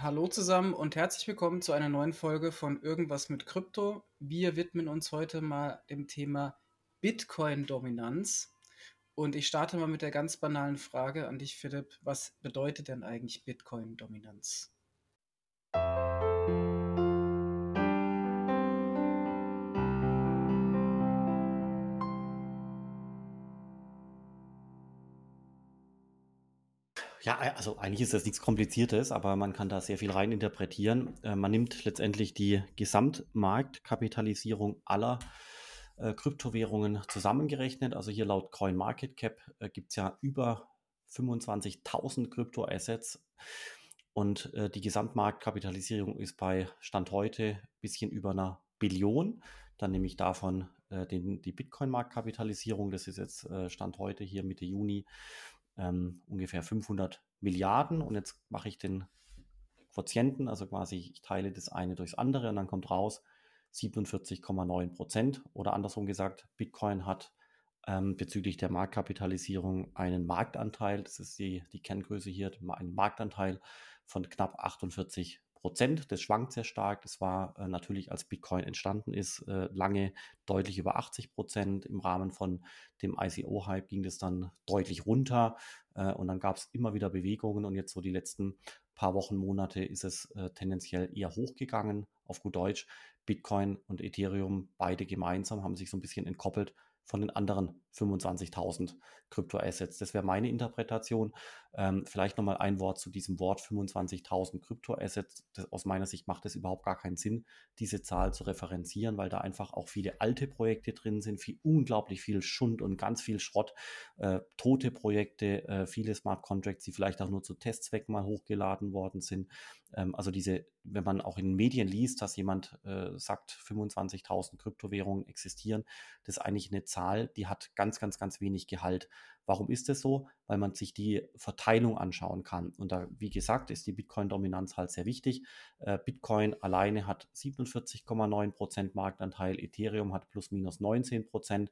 Hallo zusammen und herzlich willkommen zu einer neuen Folge von Irgendwas mit Krypto. Wir widmen uns heute mal dem Thema Bitcoin-Dominanz. Und ich starte mal mit der ganz banalen Frage an dich, Philipp. Was bedeutet denn eigentlich Bitcoin-Dominanz? Ja, also eigentlich ist das nichts Kompliziertes, aber man kann da sehr viel rein interpretieren. Äh, man nimmt letztendlich die Gesamtmarktkapitalisierung aller äh, Kryptowährungen zusammengerechnet. Also hier laut CoinMarketCap äh, gibt es ja über 25.000 Kryptoassets und äh, die Gesamtmarktkapitalisierung ist bei Stand heute ein bisschen über einer Billion. Dann nehme ich davon den, die Bitcoin-Marktkapitalisierung, das ist jetzt Stand heute hier Mitte Juni, ähm, ungefähr 500 Milliarden. Und jetzt mache ich den Quotienten, also quasi ich teile das eine durchs andere und dann kommt raus 47,9 Prozent. Oder andersrum gesagt, Bitcoin hat ähm, bezüglich der Marktkapitalisierung einen Marktanteil, das ist die, die Kenngröße hier, einen Marktanteil von knapp 48 Prozent. Das schwankt sehr stark. Das war äh, natürlich, als Bitcoin entstanden ist, äh, lange deutlich über 80 Prozent. Im Rahmen von dem ICO-Hype ging das dann deutlich runter äh, und dann gab es immer wieder Bewegungen und jetzt so die letzten paar Wochen, Monate ist es äh, tendenziell eher hochgegangen. Auf gut Deutsch, Bitcoin und Ethereum, beide gemeinsam, haben sich so ein bisschen entkoppelt von den anderen 25.000 Kryptoassets. Das wäre meine Interpretation. Ähm, vielleicht nochmal ein Wort zu diesem Wort 25.000 Kryptoassets. Aus meiner Sicht macht es überhaupt gar keinen Sinn, diese Zahl zu referenzieren, weil da einfach auch viele alte Projekte drin sind, viel, unglaublich viel Schund und ganz viel Schrott, äh, tote Projekte, äh, viele Smart Contracts, die vielleicht auch nur zu Testzwecken mal hochgeladen worden sind. Ähm, also diese, wenn man auch in Medien liest, dass jemand äh, sagt, 25.000 Kryptowährungen existieren, das ist eigentlich eine Zahl, die hat ganz, ganz, ganz wenig Gehalt. Warum ist das so? Weil man sich die Verteilung anschauen kann. Und da, wie gesagt, ist die Bitcoin-Dominanz halt sehr wichtig. Äh, Bitcoin alleine hat 47,9% Marktanteil, Ethereum hat plus minus 19%.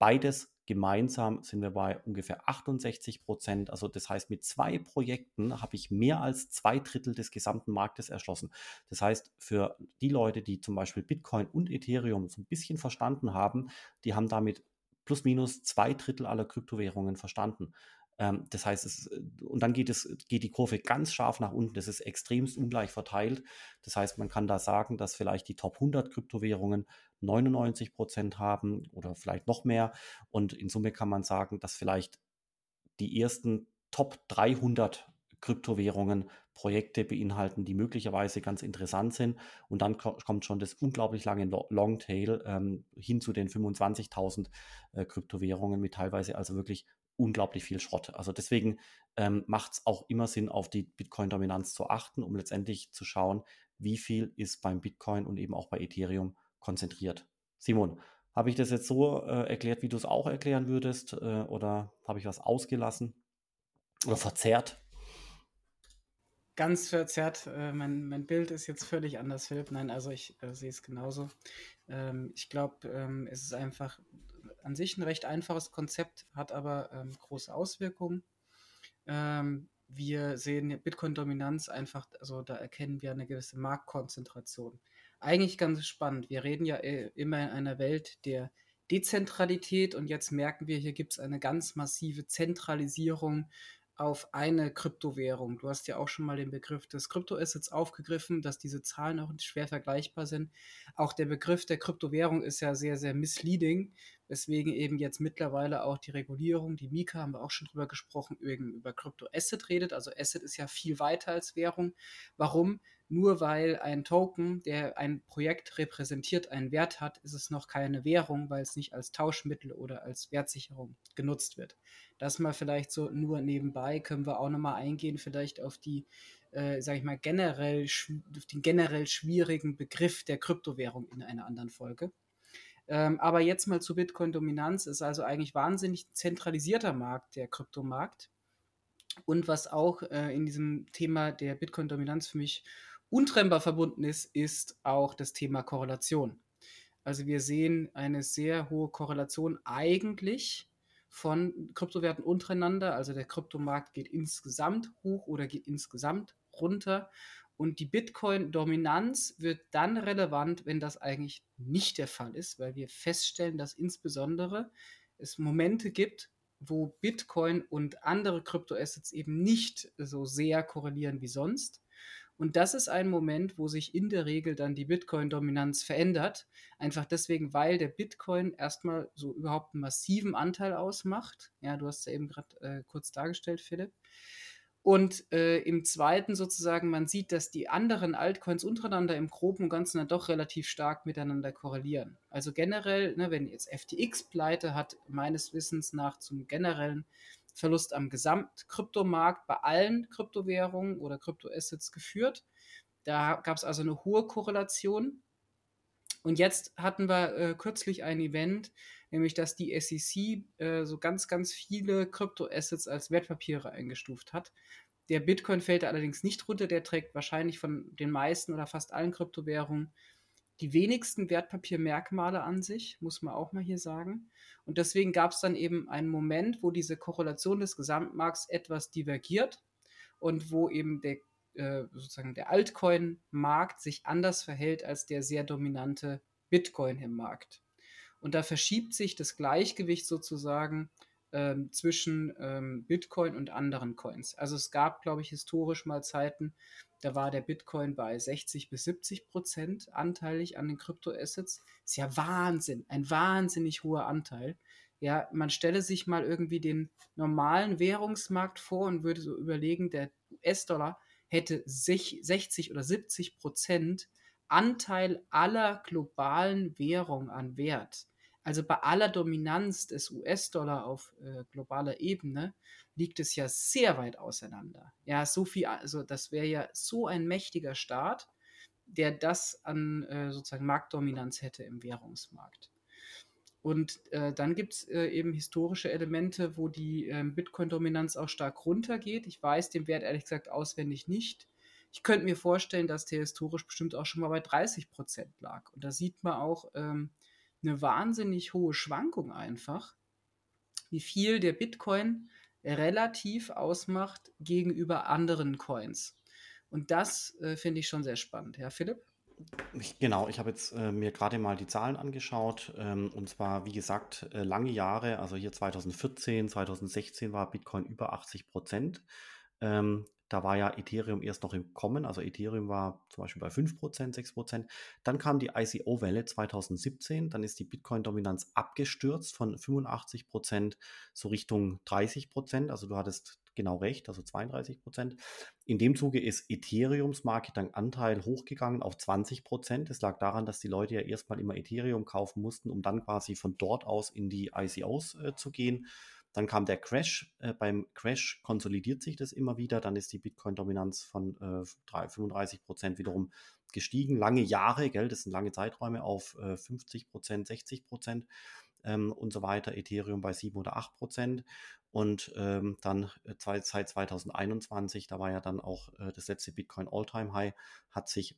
Beides gemeinsam sind wir bei ungefähr 68 Prozent. Also das heißt, mit zwei Projekten habe ich mehr als zwei Drittel des gesamten Marktes erschlossen. Das heißt, für die Leute, die zum Beispiel Bitcoin und Ethereum so ein bisschen verstanden haben, die haben damit plus minus zwei Drittel aller Kryptowährungen verstanden. Ähm, das heißt, es, und dann geht, es, geht die Kurve ganz scharf nach unten. Das ist extremst ungleich verteilt. Das heißt, man kann da sagen, dass vielleicht die Top 100 Kryptowährungen 99 Prozent haben oder vielleicht noch mehr. Und in Summe kann man sagen, dass vielleicht die ersten Top 300 Kryptowährungen Projekte beinhalten, die möglicherweise ganz interessant sind. Und dann kommt schon das unglaublich lange Longtail ähm, hin zu den 25.000 äh, Kryptowährungen mit teilweise also wirklich unglaublich viel Schrott. Also deswegen ähm, macht es auch immer Sinn, auf die Bitcoin-Dominanz zu achten, um letztendlich zu schauen, wie viel ist beim Bitcoin und eben auch bei Ethereum konzentriert. Simon, habe ich das jetzt so äh, erklärt, wie du es auch erklären würdest? Äh, oder habe ich was ausgelassen oder verzerrt? Ganz verzerrt. Äh, mein, mein Bild ist jetzt völlig anders, Philipp. Nein, also ich äh, sehe es genauso. Ähm, ich glaube, ähm, es ist einfach an sich ein recht einfaches Konzept, hat aber ähm, große Auswirkungen. Ähm, wir sehen Bitcoin-Dominanz einfach, also da erkennen wir eine gewisse Marktkonzentration eigentlich ganz spannend. Wir reden ja äh, immer in einer Welt der Dezentralität und jetzt merken wir, hier gibt es eine ganz massive Zentralisierung auf eine Kryptowährung. Du hast ja auch schon mal den Begriff des Kryptoassets aufgegriffen, dass diese Zahlen auch schwer vergleichbar sind. Auch der Begriff der Kryptowährung ist ja sehr, sehr misleading, weswegen eben jetzt mittlerweile auch die Regulierung, die Mika haben wir auch schon drüber gesprochen, über Kryptoasset redet. Also Asset ist ja viel weiter als Währung. Warum? Nur weil ein Token, der ein Projekt repräsentiert, einen Wert hat, ist es noch keine Währung, weil es nicht als Tauschmittel oder als Wertsicherung genutzt wird. Das mal vielleicht so nur nebenbei, können wir auch nochmal eingehen, vielleicht auf die, äh, sage ich mal, generell, auf den generell schwierigen Begriff der Kryptowährung in einer anderen Folge. Ähm, aber jetzt mal zu Bitcoin-Dominanz, ist also eigentlich wahnsinnig zentralisierter Markt, der Kryptomarkt. Und was auch äh, in diesem Thema der Bitcoin-Dominanz für mich untrennbar verbunden ist, ist auch das Thema Korrelation. Also wir sehen eine sehr hohe Korrelation eigentlich von Kryptowerten untereinander. Also der Kryptomarkt geht insgesamt hoch oder geht insgesamt runter. Und die Bitcoin-Dominanz wird dann relevant, wenn das eigentlich nicht der Fall ist, weil wir feststellen, dass insbesondere es Momente gibt, wo Bitcoin und andere Kryptoassets eben nicht so sehr korrelieren wie sonst. Und das ist ein Moment, wo sich in der Regel dann die Bitcoin-Dominanz verändert. Einfach deswegen, weil der Bitcoin erstmal so überhaupt einen massiven Anteil ausmacht. Ja, du hast es ja eben gerade äh, kurz dargestellt, Philipp. Und äh, im zweiten sozusagen, man sieht, dass die anderen Altcoins untereinander im Groben und Ganzen dann doch relativ stark miteinander korrelieren. Also generell, ne, wenn jetzt FTX pleite hat, meines Wissens nach zum generellen Verlust am Gesamtkryptomarkt bei allen Kryptowährungen oder Kryptoassets geführt. Da gab es also eine hohe Korrelation. Und jetzt hatten wir äh, kürzlich ein Event, nämlich dass die SEC äh, so ganz, ganz viele Kryptoassets als Wertpapiere eingestuft hat. Der Bitcoin fällt allerdings nicht runter, der trägt wahrscheinlich von den meisten oder fast allen Kryptowährungen die wenigsten Wertpapiermerkmale an sich, muss man auch mal hier sagen. Und deswegen gab es dann eben einen Moment, wo diese Korrelation des Gesamtmarkts etwas divergiert und wo eben der, äh, sozusagen der Altcoin-Markt sich anders verhält als der sehr dominante Bitcoin im Markt. Und da verschiebt sich das Gleichgewicht sozusagen ähm, zwischen ähm, Bitcoin und anderen Coins. Also es gab, glaube ich, historisch mal Zeiten, da war der Bitcoin bei 60 bis 70 Prozent anteilig an den Kryptoassets. Ist ja Wahnsinn, ein wahnsinnig hoher Anteil. Ja, man stelle sich mal irgendwie den normalen Währungsmarkt vor und würde so überlegen, der US-Dollar hätte 60 oder 70 Prozent Anteil aller globalen Währungen an Wert. Also bei aller Dominanz des US-Dollar auf äh, globaler Ebene liegt es ja sehr weit auseinander. Ja, so viel, also das wäre ja so ein mächtiger Staat, der das an äh, sozusagen Marktdominanz hätte im Währungsmarkt. Und äh, dann gibt es äh, eben historische Elemente, wo die ähm, Bitcoin-Dominanz auch stark runtergeht. Ich weiß den Wert ehrlich gesagt auswendig nicht. Ich könnte mir vorstellen, dass der historisch bestimmt auch schon mal bei 30 Prozent lag. Und da sieht man auch, ähm, eine wahnsinnig hohe Schwankung einfach, wie viel der Bitcoin relativ ausmacht gegenüber anderen Coins. Und das äh, finde ich schon sehr spannend. Ja, Philipp? Genau, ich habe jetzt äh, mir gerade mal die Zahlen angeschaut. Ähm, und zwar, wie gesagt, äh, lange Jahre, also hier 2014, 2016 war Bitcoin über 80 Prozent. Ähm, da war ja Ethereum erst noch im Kommen, also Ethereum war zum Beispiel bei 5%, 6%. Dann kam die ICO-Welle 2017, dann ist die Bitcoin-Dominanz abgestürzt von 85% so Richtung 30%, also du hattest genau recht, also 32%. In dem Zuge ist Ethereums Marketing-Anteil hochgegangen auf 20%. Es lag daran, dass die Leute ja erstmal immer Ethereum kaufen mussten, um dann quasi von dort aus in die ICOs äh, zu gehen. Dann kam der Crash. Äh, beim Crash konsolidiert sich das immer wieder. Dann ist die Bitcoin-Dominanz von äh, 35 Prozent wiederum gestiegen. Lange Jahre, gell, das sind lange Zeiträume auf äh, 50 Prozent, 60 Prozent ähm, und so weiter. Ethereum bei 7 oder 8 Prozent. Und ähm, dann äh, seit 2021, da war ja dann auch äh, das letzte Bitcoin All-Time High, hat sich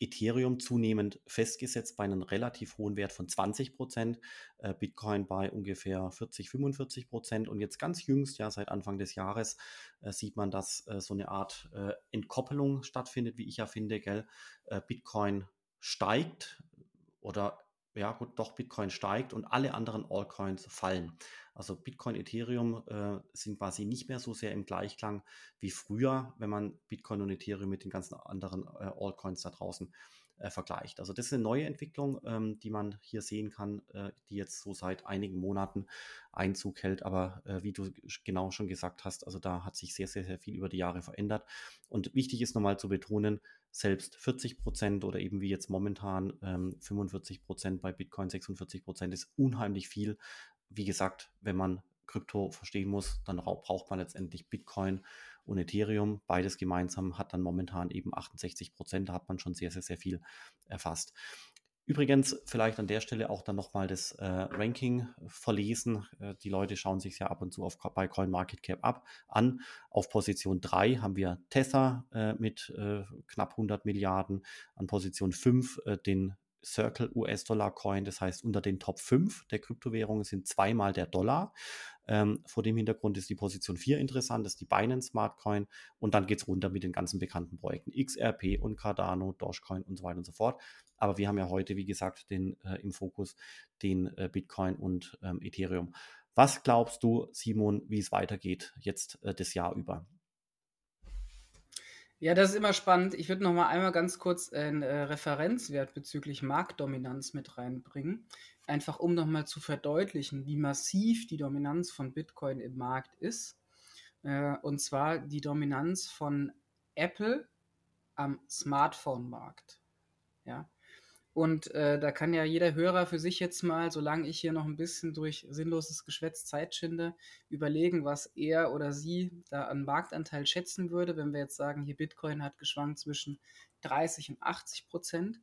Ethereum zunehmend festgesetzt bei einem relativ hohen Wert von 20 Prozent, äh, Bitcoin bei ungefähr 40, 45 Prozent und jetzt ganz jüngst, ja seit Anfang des Jahres, äh, sieht man, dass äh, so eine Art äh, Entkoppelung stattfindet, wie ich ja finde, gell? Äh, Bitcoin steigt oder ja gut, doch Bitcoin steigt und alle anderen Altcoins fallen. Also Bitcoin, Ethereum äh, sind quasi nicht mehr so sehr im Gleichklang wie früher, wenn man Bitcoin und Ethereum mit den ganzen anderen äh, Altcoins da draußen äh, vergleicht. Also das ist eine neue Entwicklung, ähm, die man hier sehen kann, äh, die jetzt so seit einigen Monaten Einzug hält. Aber äh, wie du genau schon gesagt hast, also da hat sich sehr, sehr, sehr viel über die Jahre verändert. Und wichtig ist nochmal zu betonen, selbst 40 Prozent oder eben wie jetzt momentan ähm, 45 Prozent bei Bitcoin, 46 Prozent ist unheimlich viel wie gesagt, wenn man Krypto verstehen muss, dann braucht man letztendlich Bitcoin und Ethereum. Beides gemeinsam hat dann momentan eben 68 Prozent. Da hat man schon sehr, sehr, sehr viel erfasst. Übrigens, vielleicht an der Stelle auch dann nochmal das äh, Ranking verlesen. Äh, die Leute schauen sich ja ab und zu auf, bei CoinMarketCap ab an. Auf Position 3 haben wir Tether äh, mit äh, knapp 100 Milliarden. An Position 5 äh, den Circle US-Dollar Coin. Das heißt, unter den Top 5 der Kryptowährungen sind zweimal der Dollar. Ähm, vor dem Hintergrund ist die Position 4 interessant, das ist die Binance Smart Coin. Und dann geht es runter mit den ganzen bekannten Projekten XRP und Cardano, Dogecoin und so weiter und so fort. Aber wir haben ja heute, wie gesagt, den, äh, im Fokus den äh, Bitcoin und ähm, Ethereum. Was glaubst du, Simon, wie es weitergeht jetzt äh, das Jahr über? Ja, das ist immer spannend. Ich würde noch mal einmal ganz kurz einen äh, Referenzwert bezüglich Marktdominanz mit reinbringen. Einfach um noch mal zu verdeutlichen, wie massiv die Dominanz von Bitcoin im Markt ist. Äh, und zwar die Dominanz von Apple am Smartphone-Markt. Ja. Und äh, da kann ja jeder Hörer für sich jetzt mal, solange ich hier noch ein bisschen durch sinnloses Geschwätz Zeit schinde, überlegen, was er oder sie da an Marktanteil schätzen würde, wenn wir jetzt sagen, hier Bitcoin hat geschwankt zwischen 30 und 80 Prozent.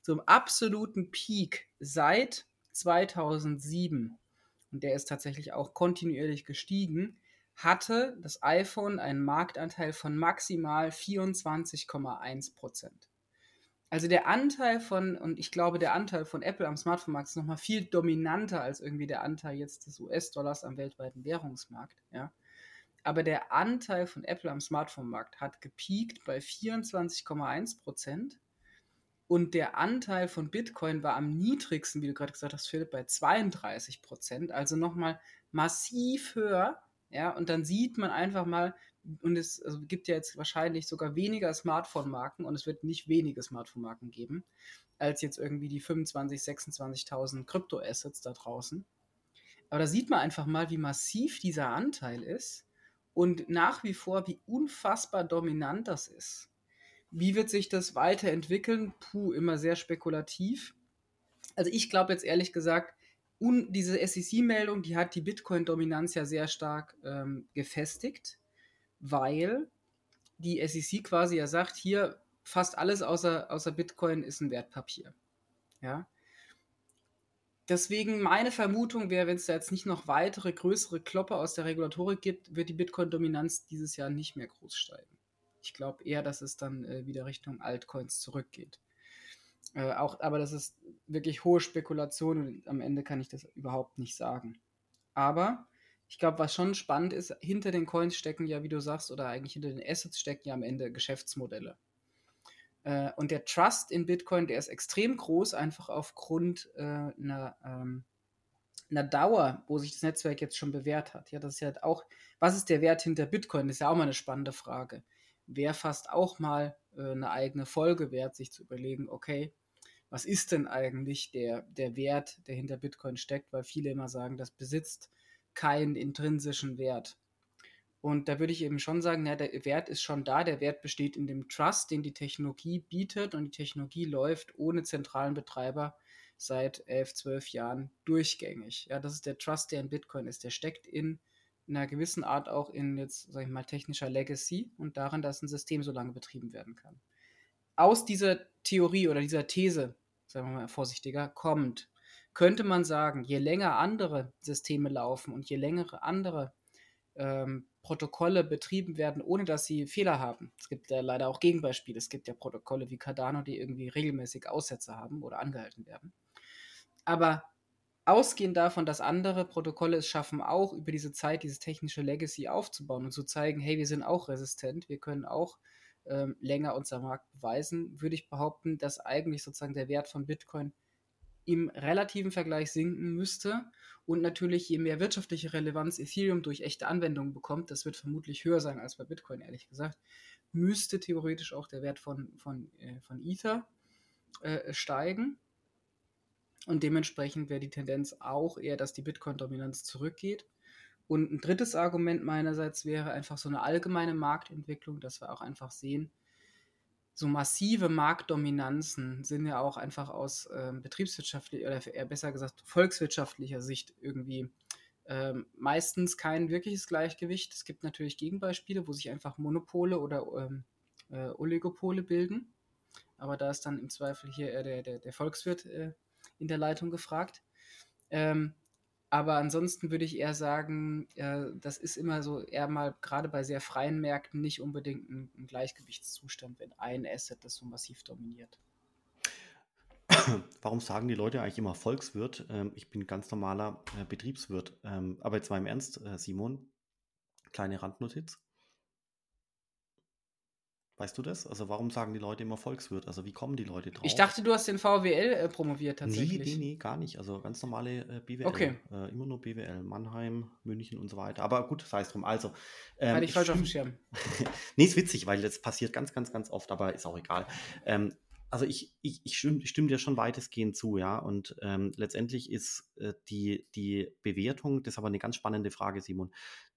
Zum absoluten Peak seit 2007, und der ist tatsächlich auch kontinuierlich gestiegen, hatte das iPhone einen Marktanteil von maximal 24,1 Prozent. Also der Anteil von, und ich glaube, der Anteil von Apple am Smartphone-Markt ist nochmal viel dominanter als irgendwie der Anteil jetzt des US-Dollars am weltweiten Währungsmarkt, ja. Aber der Anteil von Apple am Smartphone-Markt hat gepiekt bei 24,1 Prozent und der Anteil von Bitcoin war am niedrigsten, wie du gerade gesagt hast, Philipp, bei 32 Prozent, also nochmal massiv höher. Ja, und dann sieht man einfach mal, und es also gibt ja jetzt wahrscheinlich sogar weniger Smartphone-Marken und es wird nicht wenige Smartphone-Marken geben, als jetzt irgendwie die 25.000, 26.000 Krypto-Assets da draußen. Aber da sieht man einfach mal, wie massiv dieser Anteil ist und nach wie vor, wie unfassbar dominant das ist. Wie wird sich das weiterentwickeln? Puh, immer sehr spekulativ. Also ich glaube jetzt ehrlich gesagt, diese SEC-Meldung, die hat die Bitcoin-Dominanz ja sehr stark ähm, gefestigt weil die SEC quasi ja sagt, hier fast alles außer, außer Bitcoin ist ein Wertpapier. Ja. Deswegen meine Vermutung wäre, wenn es da jetzt nicht noch weitere größere Klopper aus der Regulatorik gibt, wird die Bitcoin-Dominanz dieses Jahr nicht mehr groß steigen. Ich glaube eher, dass es dann äh, wieder Richtung Altcoins zurückgeht. Äh, auch, aber das ist wirklich hohe Spekulation und am Ende kann ich das überhaupt nicht sagen. Aber ich glaube, was schon spannend ist, hinter den Coins stecken ja, wie du sagst, oder eigentlich hinter den Assets stecken ja am Ende Geschäftsmodelle. Äh, und der Trust in Bitcoin, der ist extrem groß, einfach aufgrund äh, einer, ähm, einer Dauer, wo sich das Netzwerk jetzt schon bewährt hat. Ja, das ist ja auch, was ist der Wert hinter Bitcoin? Das ist ja auch mal eine spannende Frage. Wäre fast auch mal äh, eine eigene Folge wert, sich zu überlegen, okay, was ist denn eigentlich der, der Wert, der hinter Bitcoin steckt? Weil viele immer sagen, das besitzt keinen intrinsischen Wert. Und da würde ich eben schon sagen, na, der Wert ist schon da, der Wert besteht in dem Trust, den die Technologie bietet und die Technologie läuft ohne zentralen Betreiber seit elf, zwölf Jahren durchgängig. Ja, das ist der Trust, der in Bitcoin ist. Der steckt in einer gewissen Art auch in jetzt, sag ich mal, technischer Legacy und darin, dass ein System so lange betrieben werden kann. Aus dieser Theorie oder dieser These, sagen wir mal vorsichtiger, kommt, könnte man sagen, je länger andere Systeme laufen und je längere andere ähm, Protokolle betrieben werden, ohne dass sie Fehler haben. Es gibt ja leider auch Gegenbeispiele. Es gibt ja Protokolle wie Cardano, die irgendwie regelmäßig Aussätze haben oder angehalten werden. Aber ausgehend davon, dass andere Protokolle es schaffen, auch über diese Zeit dieses technische Legacy aufzubauen und zu zeigen, hey, wir sind auch resistent, wir können auch ähm, länger unser Markt beweisen, würde ich behaupten, dass eigentlich sozusagen der Wert von Bitcoin im relativen Vergleich sinken müsste. Und natürlich, je mehr wirtschaftliche Relevanz Ethereum durch echte Anwendungen bekommt, das wird vermutlich höher sein als bei Bitcoin, ehrlich gesagt, müsste theoretisch auch der Wert von, von, äh, von Ether äh, steigen. Und dementsprechend wäre die Tendenz auch eher, dass die Bitcoin-Dominanz zurückgeht. Und ein drittes Argument meinerseits wäre einfach so eine allgemeine Marktentwicklung, dass wir auch einfach sehen, so massive Marktdominanzen sind ja auch einfach aus ähm, betriebswirtschaftlicher oder eher besser gesagt volkswirtschaftlicher Sicht irgendwie ähm, meistens kein wirkliches Gleichgewicht. Es gibt natürlich Gegenbeispiele, wo sich einfach Monopole oder ähm, äh, Oligopole bilden. Aber da ist dann im Zweifel hier eher der, der, der Volkswirt äh, in der Leitung gefragt. Ähm, aber ansonsten würde ich eher sagen, äh, das ist immer so eher mal gerade bei sehr freien Märkten nicht unbedingt ein, ein Gleichgewichtszustand, wenn ein Asset das so massiv dominiert. warum sagen die Leute eigentlich immer Volkswirt? Ähm, ich bin ganz normaler äh, Betriebswirt. Ähm, aber jetzt mal im Ernst, äh, Simon, kleine Randnotiz. Weißt du das? Also warum sagen die Leute immer Volkswirt? Also wie kommen die Leute drauf? Ich dachte, du hast den VWL äh, promoviert Nee, tatsächlich. nee, nee, gar nicht. Also ganz normale äh, BWL. Okay. Äh, immer nur BWL. Mannheim, München und so weiter. Aber gut, sei es drum. Also, ähm, Hatte ich falsch auf dem Schirm. nee, ist witzig, weil das passiert ganz, ganz, ganz oft, aber ist auch egal. Ähm, also ich, ich, ich stimme, stimme dir schon weitestgehend zu, ja. Und ähm, letztendlich ist äh, die, die Bewertung, das ist aber eine ganz spannende Frage, Simon.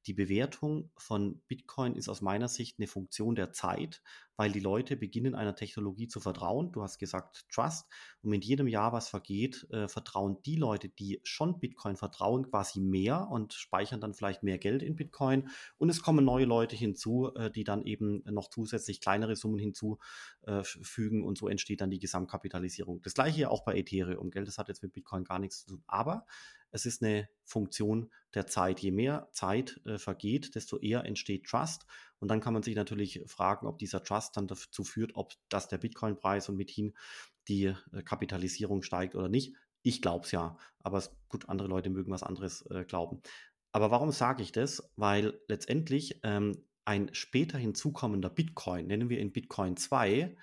Die Bewertung von Bitcoin ist aus meiner Sicht eine Funktion der Zeit, weil die Leute beginnen einer Technologie zu vertrauen. Du hast gesagt Trust. Und mit jedem Jahr, was vergeht, äh, vertrauen die Leute, die schon Bitcoin vertrauen, quasi mehr und speichern dann vielleicht mehr Geld in Bitcoin. Und es kommen neue Leute hinzu, äh, die dann eben noch zusätzlich kleinere Summen hinzufügen und so entsteht dann die Gesamtkapitalisierung. Das gleiche ja auch bei Ethereum, Geld, das hat jetzt mit Bitcoin gar nichts zu tun. Aber es ist eine Funktion der Zeit. Je mehr Zeit äh, vergeht, desto eher entsteht Trust. Und dann kann man sich natürlich fragen, ob dieser Trust dann dazu führt, ob das der Bitcoin-Preis und mithin die äh, Kapitalisierung steigt oder nicht. Ich glaube es ja, aber gut, andere Leute mögen was anderes äh, glauben. Aber warum sage ich das? Weil letztendlich ähm, ein später hinzukommender Bitcoin, nennen wir ihn Bitcoin 2,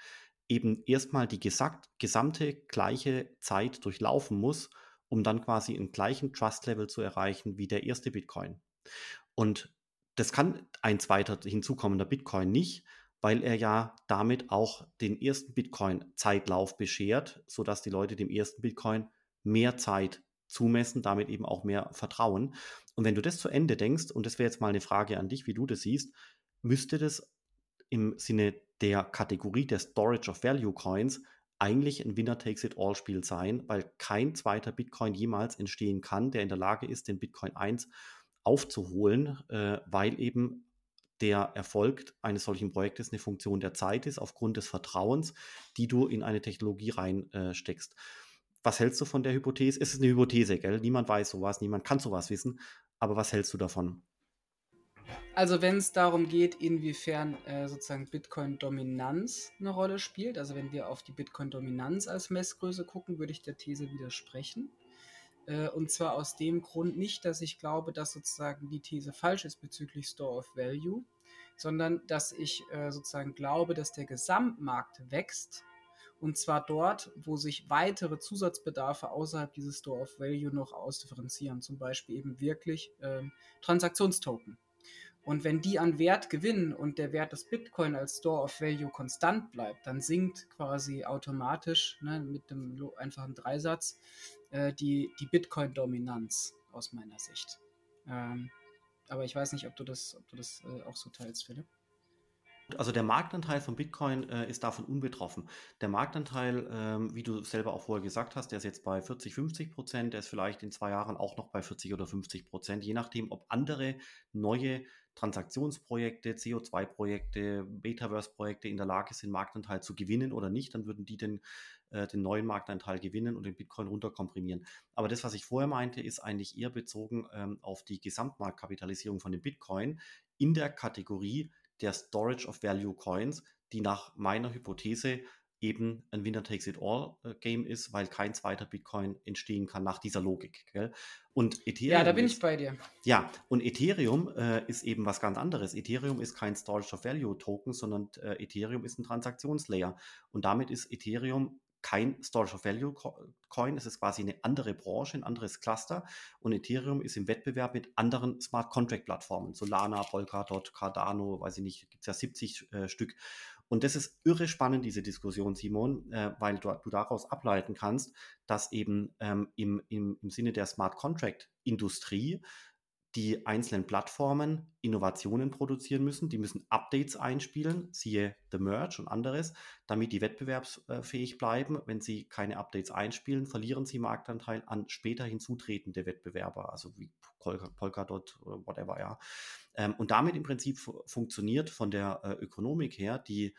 eben erstmal die gesagt, gesamte gleiche Zeit durchlaufen muss, um dann quasi einen gleichen Trust-Level zu erreichen wie der erste Bitcoin. Und das kann ein zweiter hinzukommender Bitcoin nicht, weil er ja damit auch den ersten Bitcoin Zeitlauf beschert, sodass die Leute dem ersten Bitcoin mehr Zeit zumessen, damit eben auch mehr vertrauen. Und wenn du das zu Ende denkst, und das wäre jetzt mal eine Frage an dich, wie du das siehst, müsste das im Sinne der Kategorie der Storage of Value Coins eigentlich ein Winner-Takes-it-all-Spiel sein, weil kein zweiter Bitcoin jemals entstehen kann, der in der Lage ist, den Bitcoin 1 aufzuholen, äh, weil eben der Erfolg eines solchen Projektes eine Funktion der Zeit ist, aufgrund des Vertrauens, die du in eine Technologie reinsteckst. Was hältst du von der Hypothese? Es ist eine Hypothese, gell? Niemand weiß sowas, niemand kann sowas wissen. Aber was hältst du davon? Also wenn es darum geht, inwiefern äh, sozusagen Bitcoin-Dominanz eine Rolle spielt, also wenn wir auf die Bitcoin-Dominanz als Messgröße gucken, würde ich der These widersprechen. Äh, und zwar aus dem Grund nicht, dass ich glaube, dass sozusagen die These falsch ist bezüglich Store of Value, sondern dass ich äh, sozusagen glaube, dass der Gesamtmarkt wächst. Und zwar dort, wo sich weitere Zusatzbedarfe außerhalb dieses Store of Value noch ausdifferenzieren, zum Beispiel eben wirklich ähm, Transaktionstoken. Und wenn die an Wert gewinnen und der Wert des Bitcoin als Store of Value konstant bleibt, dann sinkt quasi automatisch ne, mit dem einfachen Dreisatz äh, die, die Bitcoin-Dominanz aus meiner Sicht. Ähm, aber ich weiß nicht, ob du das, ob du das äh, auch so teilst, Philipp. Also der Marktanteil von Bitcoin äh, ist davon unbetroffen. Der Marktanteil, ähm, wie du selber auch vorher gesagt hast, der ist jetzt bei 40, 50 Prozent, der ist vielleicht in zwei Jahren auch noch bei 40 oder 50 Prozent, je nachdem, ob andere neue Transaktionsprojekte, CO2-Projekte, Metaverse-Projekte in der Lage sind, Marktanteil zu gewinnen oder nicht, dann würden die den, äh, den neuen Marktanteil gewinnen und den Bitcoin runterkomprimieren. Aber das, was ich vorher meinte, ist eigentlich eher bezogen ähm, auf die Gesamtmarktkapitalisierung von dem Bitcoin in der Kategorie der Storage of Value Coins, die nach meiner Hypothese eben ein Winner-Takes-it-all-Game ist, weil kein zweiter Bitcoin entstehen kann nach dieser Logik. Gell? Und Ethereum Ja, da bin ist, ich bei dir. ja, und Ethereum äh, ist eben was ganz anderes. Ethereum ist kein Storage of Value Token, sondern äh, Ethereum ist ein Transaktionslayer. Und damit ist Ethereum kein Storage of Value Co- Coin, es ist quasi eine andere Branche, ein anderes Cluster. Und Ethereum ist im Wettbewerb mit anderen Smart Contract Plattformen, Solana, Polkadot, Cardano, weiß ich nicht, gibt es ja 70 äh, Stück. Und das ist irre spannend, diese Diskussion, Simon, äh, weil du, du daraus ableiten kannst, dass eben ähm, im, im, im Sinne der Smart Contract Industrie die einzelnen Plattformen Innovationen produzieren müssen. Die müssen Updates einspielen, siehe The Merge und anderes, damit die wettbewerbsfähig bleiben. Wenn sie keine Updates einspielen, verlieren sie Marktanteil an später hinzutretende Wettbewerber, also wie Polka- Polkadot oder whatever, ja. Ähm, Und damit im Prinzip fu- funktioniert von der äh, Ökonomik her die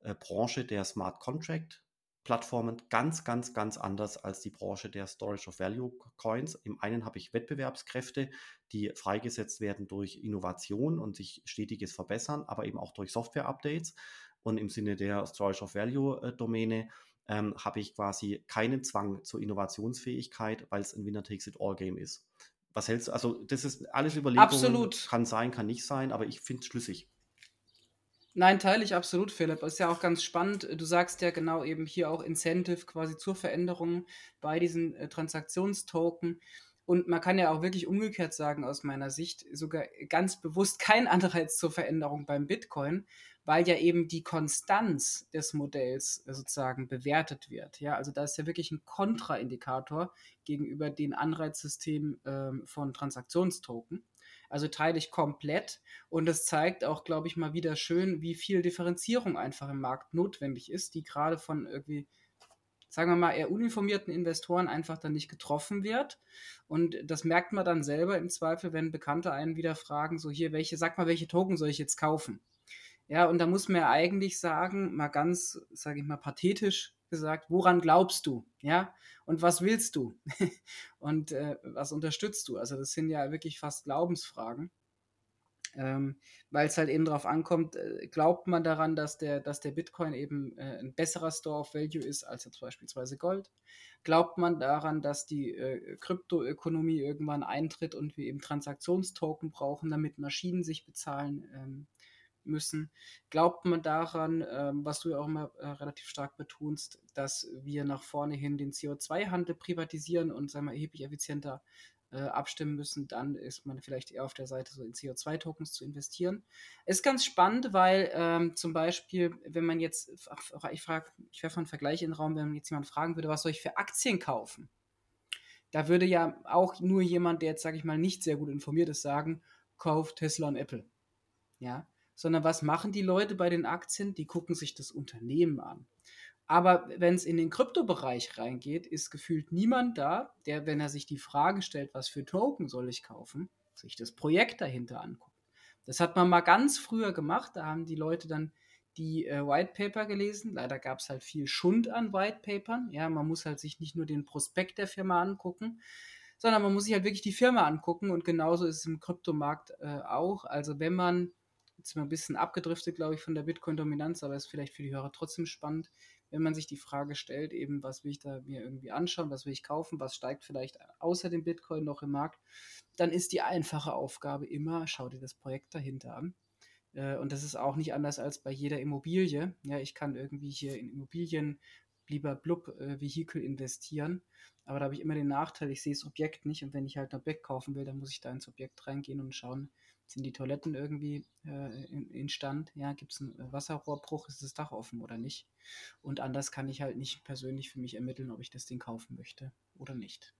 äh, Branche der Smart Contract Plattformen ganz, ganz, ganz anders als die Branche der Storage of Value Coins. Im einen habe ich Wettbewerbskräfte, die freigesetzt werden durch Innovation und sich stetiges Verbessern, aber eben auch durch Software-Updates. Und im Sinne der Storage of Value äh, Domäne ähm, habe ich quasi keinen Zwang zur Innovationsfähigkeit, weil es ein Winner-Takes-it-all-Game ist. Was hältst du? Also, das ist alles Überlegungen. Absolut. Kann sein, kann nicht sein, aber ich finde es schlüssig. Nein, teile ich absolut, Philipp. Ist ja auch ganz spannend. Du sagst ja genau eben hier auch Incentive quasi zur Veränderung bei diesen äh, Transaktionstoken. Und man kann ja auch wirklich umgekehrt sagen, aus meiner Sicht, sogar ganz bewusst kein Anreiz zur Veränderung beim Bitcoin, weil ja eben die Konstanz des Modells äh, sozusagen bewertet wird. Ja, also da ist ja wirklich ein Kontraindikator gegenüber den Anreizsystemen ähm, von Transaktionstoken. Also teile ich komplett und es zeigt auch, glaube ich, mal wieder schön, wie viel Differenzierung einfach im Markt notwendig ist, die gerade von irgendwie sagen wir mal, eher uninformierten Investoren einfach dann nicht getroffen wird. Und das merkt man dann selber im Zweifel, wenn Bekannte einen wieder fragen, so hier, welche, sag mal, welche Token soll ich jetzt kaufen? Ja, und da muss man ja eigentlich sagen, mal ganz, sage ich mal, pathetisch gesagt, woran glaubst du? Ja, und was willst du? und äh, was unterstützt du? Also, das sind ja wirklich fast Glaubensfragen. Ähm, Weil es halt eben darauf ankommt, äh, glaubt man daran, dass der, dass der Bitcoin eben äh, ein besserer Store of Value ist als jetzt beispielsweise Gold? Glaubt man daran, dass die äh, Kryptoökonomie irgendwann eintritt und wir eben Transaktionstoken brauchen, damit Maschinen sich bezahlen ähm, müssen? Glaubt man daran, ähm, was du ja auch immer äh, relativ stark betonst, dass wir nach vorne hin den CO2-Handel privatisieren und sagen wir, erheblich effizienter äh, abstimmen müssen, dann ist man vielleicht eher auf der Seite, so in CO2-Tokens zu investieren. Ist ganz spannend, weil ähm, zum Beispiel, wenn man jetzt, ich frage, ich werfe einen Vergleich in den Raum, wenn man jetzt jemand fragen würde, was soll ich für Aktien kaufen? Da würde ja auch nur jemand, der jetzt, sage ich mal, nicht sehr gut informiert ist, sagen, kauft Tesla und Apple. Ja, sondern was machen die Leute bei den Aktien? Die gucken sich das Unternehmen an. Aber wenn es in den Kryptobereich reingeht, ist gefühlt niemand da, der, wenn er sich die Frage stellt, was für Token soll ich kaufen, sich das Projekt dahinter anguckt. Das hat man mal ganz früher gemacht, da haben die Leute dann die äh, White Paper gelesen. Leider gab es halt viel Schund an White Papern. Ja, man muss halt sich nicht nur den Prospekt der Firma angucken, sondern man muss sich halt wirklich die Firma angucken und genauso ist es im Kryptomarkt äh, auch. Also wenn man, jetzt mal ein bisschen abgedriftet, glaube ich, von der Bitcoin-Dominanz, aber ist vielleicht für die Hörer trotzdem spannend, wenn man sich die Frage stellt, eben, was will ich da mir irgendwie anschauen, was will ich kaufen, was steigt vielleicht außer dem Bitcoin noch im Markt, dann ist die einfache Aufgabe immer, schau dir das Projekt dahinter an. Äh, und das ist auch nicht anders als bei jeder Immobilie. Ja, ich kann irgendwie hier in Immobilien lieber blub äh, investieren. Aber da habe ich immer den Nachteil, ich sehe das Objekt nicht und wenn ich halt ein Objekt kaufen will, dann muss ich da ins Objekt reingehen und schauen, sind die Toiletten irgendwie äh, in, Stand? Ja, gibt es einen äh, Wasserrohrbruch? Ist das Dach offen oder nicht? Und anders kann ich halt nicht persönlich für mich ermitteln, ob ich das Ding kaufen möchte oder nicht.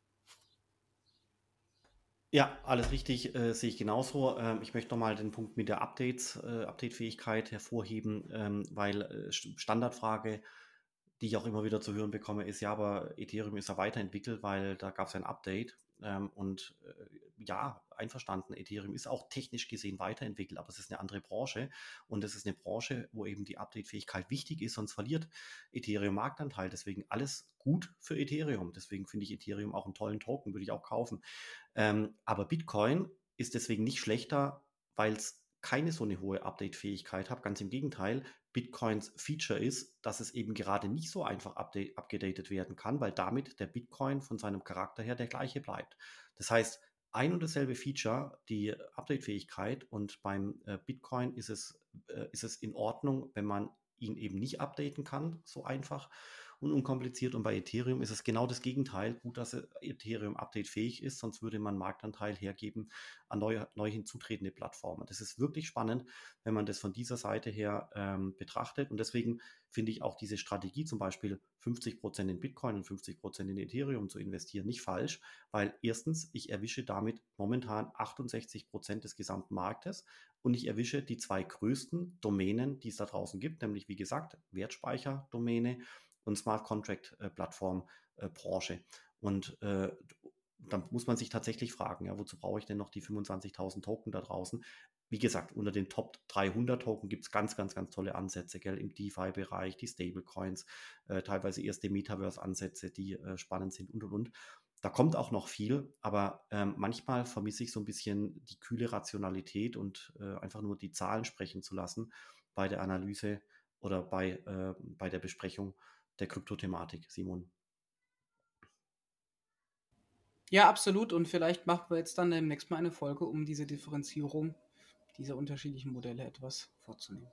Ja, alles richtig, äh, sehe ich genauso. Ähm, ich möchte nochmal den Punkt mit der Updates, äh, Updatefähigkeit hervorheben, ähm, weil äh, Standardfrage, die ich auch immer wieder zu hören bekomme, ist ja, aber Ethereum ist ja weiterentwickelt, weil da gab es ein Update. Ähm, und äh, ja, einverstanden, Ethereum ist auch technisch gesehen weiterentwickelt, aber es ist eine andere Branche und es ist eine Branche, wo eben die Updatefähigkeit wichtig ist, sonst verliert Ethereum Marktanteil. Deswegen alles gut für Ethereum. Deswegen finde ich Ethereum auch einen tollen Token, würde ich auch kaufen. Ähm, aber Bitcoin ist deswegen nicht schlechter, weil es keine so eine hohe Update-Fähigkeit hat. Ganz im Gegenteil, Bitcoins Feature ist, dass es eben gerade nicht so einfach abgedatet werden kann, weil damit der Bitcoin von seinem Charakter her der gleiche bleibt. Das heißt, ein und dasselbe Feature, die Update-Fähigkeit und beim äh, Bitcoin ist es, äh, ist es in Ordnung, wenn man ihn eben nicht updaten kann, so einfach und unkompliziert. Und bei Ethereum ist es genau das Gegenteil. Gut, dass Ethereum updatefähig ist, sonst würde man Marktanteil hergeben an neu, neu hinzutretende Plattformen. Das ist wirklich spannend, wenn man das von dieser Seite her ähm, betrachtet. Und deswegen finde ich auch diese Strategie, zum Beispiel 50% in Bitcoin und 50% in Ethereum zu investieren, nicht falsch, weil erstens, ich erwische damit momentan 68% des gesamten Marktes und ich erwische die zwei größten Domänen, die es da draußen gibt, nämlich wie gesagt Wertspeicherdomäne und Smart Contract äh, Plattform äh, Branche. Und äh, dann muss man sich tatsächlich fragen, ja, wozu brauche ich denn noch die 25.000 Token da draußen? Wie gesagt, unter den Top 300 Token gibt es ganz, ganz, ganz tolle Ansätze, gell, im DeFi-Bereich, die Stablecoins, äh, teilweise erste Metaverse-Ansätze, die äh, spannend sind und, und, und. Da kommt auch noch viel, aber ähm, manchmal vermisse ich so ein bisschen die kühle Rationalität und äh, einfach nur die Zahlen sprechen zu lassen bei der Analyse oder bei, äh, bei der Besprechung der Kryptothematik, Simon. Ja, absolut. Und vielleicht machen wir jetzt dann demnächst mal eine Folge, um diese Differenzierung dieser unterschiedlichen Modelle etwas vorzunehmen.